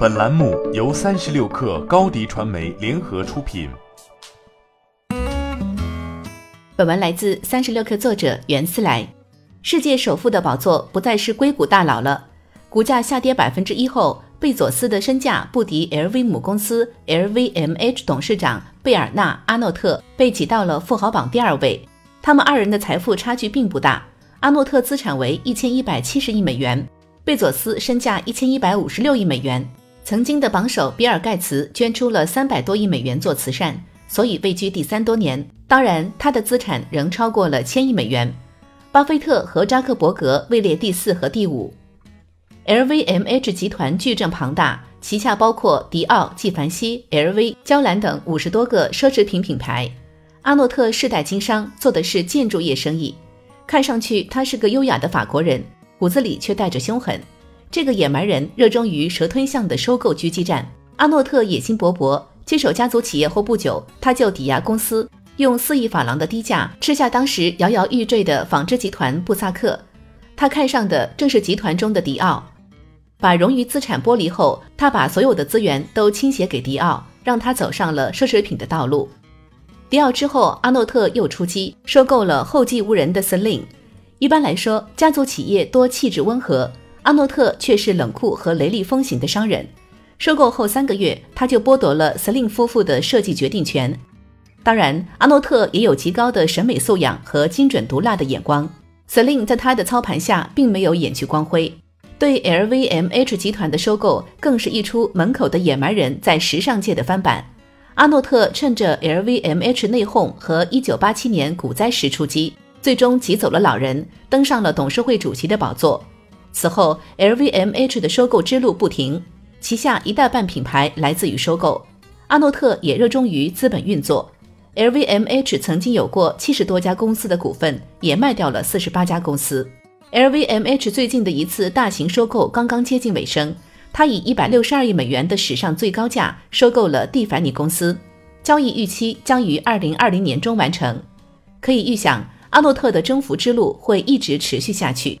本栏目由三十六氪高低传媒联合出品。本文来自三十六氪作者袁思来。世界首富的宝座不再是硅谷大佬了。股价下跌百分之一后，贝佐斯的身价不敌 LV 母公司 LVMH 董事长贝尔纳·阿诺特，被挤到了富豪榜第二位。他们二人的财富差距并不大。阿诺特资产为一千一百七十亿美元，贝佐斯身价一千一百五十六亿美元。曾经的榜首比尔盖茨捐出了三百多亿美元做慈善，所以位居第三多年。当然，他的资产仍超过了千亿美元。巴菲特和扎克伯格位列第四和第五。LVMH 集团矩阵庞大，旗下包括迪奥、纪梵希、LV、娇兰等五十多个奢侈品品牌。阿诺特世代经商，做的是建筑业生意。看上去他是个优雅的法国人，骨子里却带着凶狠。这个野蛮人热衷于蛇吞象的收购狙击战。阿诺特野心勃勃，接手家族企业后不久，他就抵押公司，用四亿法郎的低价吃下当时摇摇欲坠的纺织集团布萨克。他看上的正是集团中的迪奥。把冗余资产剥离后，他把所有的资源都倾斜给迪奥，让他走上了奢侈品的道路。迪奥之后，阿诺特又出击，收购了后继无人的 Celine。一般来说，家族企业多气质温和，阿诺特却是冷酷和雷厉风行的商人。收购后三个月，他就剥夺了斯林夫妇的设计决定权。当然，阿诺特也有极高的审美素养和精准毒辣的眼光。斯林在他的操盘下并没有掩去光辉。对 LVMH 集团的收购，更是一出门口的野蛮人在时尚界的翻版。阿诺特趁着 LVMH 内讧和1987年股灾时出击，最终挤走了老人，登上了董事会主席的宝座。此后，LVMH 的收购之路不停，旗下一大半品牌来自于收购。阿诺特也热衷于资本运作，LVMH 曾经有过七十多家公司的股份，也卖掉了四十八家公司。LVMH 最近的一次大型收购刚刚接近尾声。他以一百六十二亿美元的史上最高价收购了蒂凡尼公司，交易预期将于二零二零年中完成。可以预想，阿诺特的征服之路会一直持续下去。